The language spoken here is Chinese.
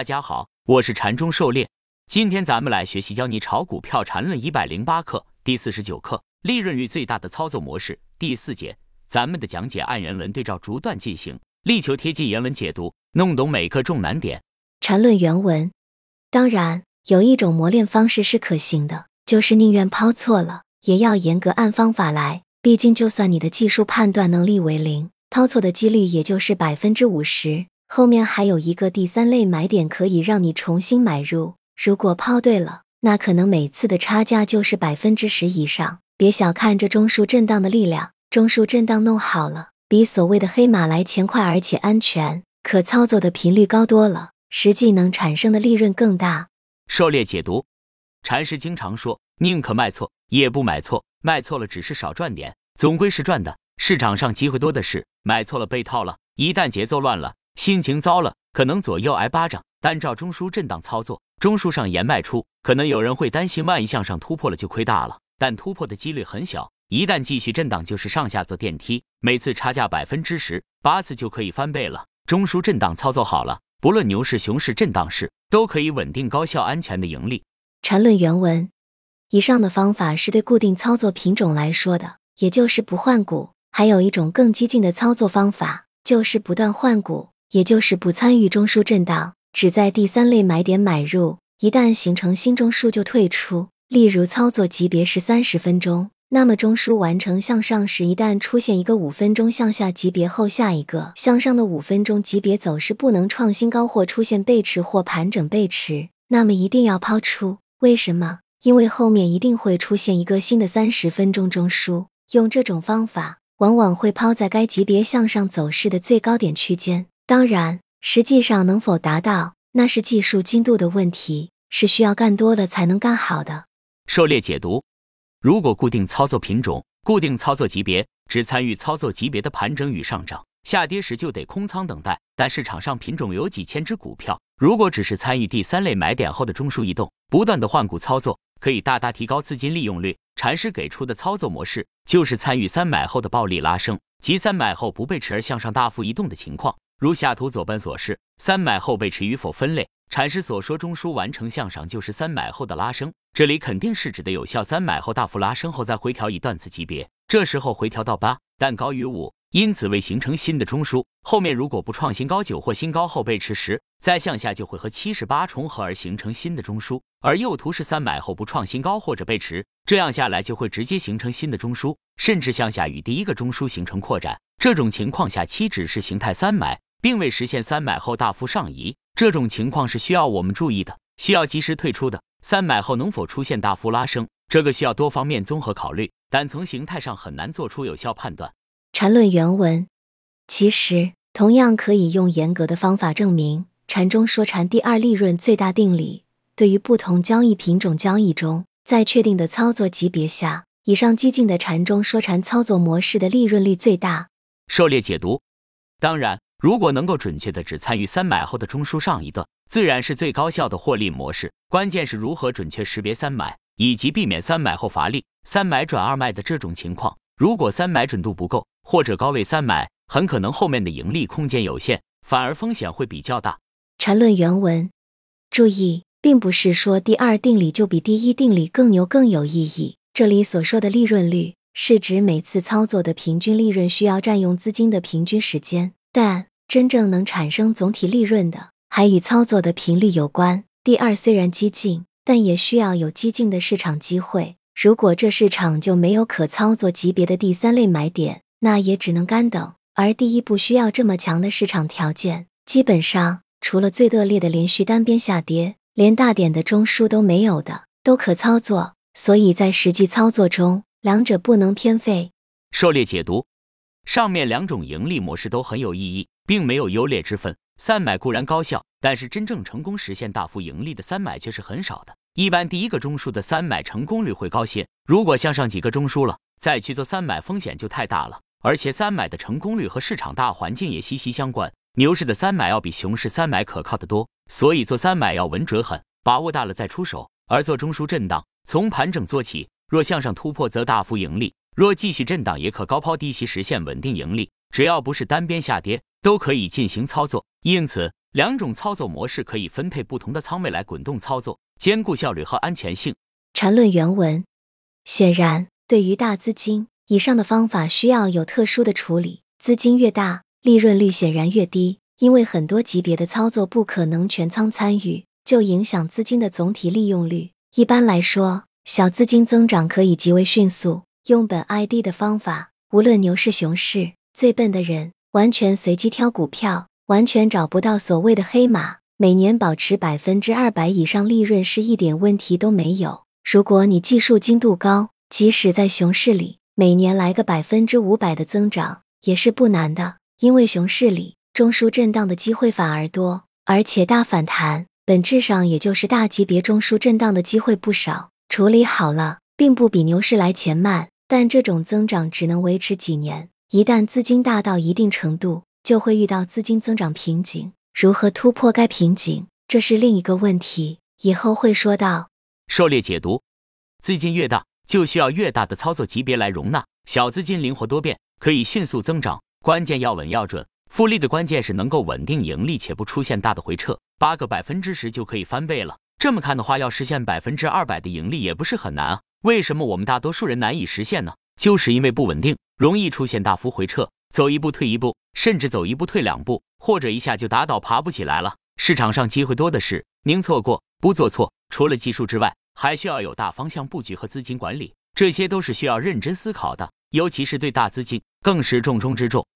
大家好，我是禅中狩猎。今天咱们来学习教你炒股票禅论一百零八课第四十九课，利润率最大的操作模式第四节。咱们的讲解按原文对照逐段进行，力求贴近原文解读，弄懂每个重难点。禅论原文。当然，有一种磨练方式是可行的，就是宁愿抛错了，也要严格按方法来。毕竟，就算你的技术判断能力为零，抛错的几率也就是百分之五十。后面还有一个第三类买点可以让你重新买入，如果抛对了，那可能每次的差价就是百分之十以上。别小看这中枢震荡的力量，中枢震荡弄好了，比所谓的黑马来钱快，而且安全，可操作的频率高多了，实际能产生的利润更大。狩猎解读，禅师经常说，宁可卖错，也不买错，卖错了只是少赚点，总归是赚的。市场上机会多的是，买错了被套了，一旦节奏乱了。心情糟了，可能左右挨巴掌。但照中枢震荡操作，中枢上沿卖出，可能有人会担心，万一向上突破了就亏大了。但突破的几率很小，一旦继续震荡，就是上下坐电梯，每次差价百分之十，八次就可以翻倍了。中枢震荡操作好了，不论牛市、熊市、震荡市，都可以稳定、高效、安全的盈利。缠论原文：以上的方法是对固定操作品种来说的，也就是不换股。还有一种更激进的操作方法，就是不断换股。也就是不参与中枢震荡，只在第三类买点买入，一旦形成新中枢就退出。例如操作级别是三十分钟，那么中枢完成向上时，一旦出现一个五分钟向下级别后，下一个向上的五分钟级别走势不能创新高或出现背驰或盘整背驰，那么一定要抛出。为什么？因为后面一定会出现一个新的三十分钟中枢。用这种方法，往往会抛在该级别向上走势的最高点区间。当然，实际上能否达到，那是技术精度的问题，是需要干多了才能干好的。狩猎解读：如果固定操作品种、固定操作级别，只参与操作级别的盘整与上涨，下跌时就得空仓等待。但市场上品种有几千只股票，如果只是参与第三类买点后的中枢移动，不断的换股操作，可以大大提高资金利用率。禅师给出的操作模式就是参与三买后的暴力拉升，即三买后不背驰而向上大幅移动的情况。如下图左边所示，三买后背驰与否分类。禅师所说中枢完成向上就是三买后的拉升，这里肯定是指的有效三买后大幅拉升后再回调一段子级别，这时候回调到八，但高于五，因此未形成新的中枢。后面如果不创新高九或新高后背驰时，再向下就会和七十八重合而形成新的中枢。而右图是三买后不创新高或者背驰，这样下来就会直接形成新的中枢，甚至向下与第一个中枢形成扩展。这种情况下期指是形态三买。并未实现三买后大幅上移，这种情况是需要我们注意的，需要及时退出的。三买后能否出现大幅拉升，这个需要多方面综合考虑，但从形态上很难做出有效判断。缠论原文，其实同样可以用严格的方法证明。禅中说禅第二利润最大定理，对于不同交易品种交易中，在确定的操作级别下，以上激进的禅中说禅操作模式的利润率最大。狩猎解读，当然。如果能够准确的只参与三买后的中枢上一段，自然是最高效的获利模式。关键是如何准确识别三买，以及避免三买后乏力、三买转二卖的这种情况。如果三买准度不够，或者高位三买，很可能后面的盈利空间有限，反而风险会比较大。缠论原文，注意，并不是说第二定理就比第一定理更牛更有意义。这里所说的利润率，是指每次操作的平均利润需要占用资金的平均时间，但。真正能产生总体利润的，还与操作的频率有关。第二，虽然激进，但也需要有激进的市场机会。如果这市场就没有可操作级别的第三类买点，那也只能干等。而第一不需要这么强的市场条件，基本上除了最恶劣的连续单边下跌，连大点的中枢都没有的，都可操作。所以在实际操作中，两者不能偏废。狩猎解读，上面两种盈利模式都很有意义。并没有优劣之分，三买固然高效，但是真正成功实现大幅盈利的三买却是很少的。一般第一个中枢的三买成功率会高些，如果向上几个中枢了，再去做三买风险就太大了。而且三买的成功率和市场大环境也息息相关，牛市的三买要比熊市三买可靠的多，所以做三买要稳准狠，把握大了再出手。而做中枢震荡，从盘整做起，若向上突破则大幅盈利，若继续震荡也可高抛低吸实现稳定盈利。只要不是单边下跌。都可以进行操作。因此，两种操作模式可以分配不同的仓位来滚动操作，兼顾效率和安全性。缠论原文：显然，对于大资金，以上的方法需要有特殊的处理。资金越大，利润率显然越低，因为很多级别的操作不可能全仓参与，就影响资金的总体利用率。一般来说，小资金增长可以极为迅速。用本 ID 的方法，无论牛市熊市，最笨的人完全随机挑股票，完全找不到所谓的黑马。每年保持百分之二百以上利润是一点问题都没有。如果你技术精度高，即使在熊市里，每年来个百分之五百的增长也是不难的。因为熊市里中枢震荡的机会反而多，而且大反弹本质上也就是大级别中枢震荡的机会不少。处理好了，并不比牛市来钱慢。但这种增长只能维持几年，一旦资金大到一定程度，就会遇到资金增长瓶颈。如何突破该瓶颈，这是另一个问题，以后会说到。狩猎解读：资金越大，就需要越大的操作级别来容纳。小资金灵活多变，可以迅速增长，关键要稳要准。复利的关键是能够稳定盈利且不出现大的回撤，八个百分之十就可以翻倍了。这么看的话，要实现百分之二百的盈利也不是很难啊。为什么我们大多数人难以实现呢？就是因为不稳定，容易出现大幅回撤，走一步退一步，甚至走一步退两步，或者一下就打倒爬不起来了。市场上机会多的是，您错过不做错。除了技术之外，还需要有大方向布局和资金管理，这些都是需要认真思考的，尤其是对大资金更是重中之重。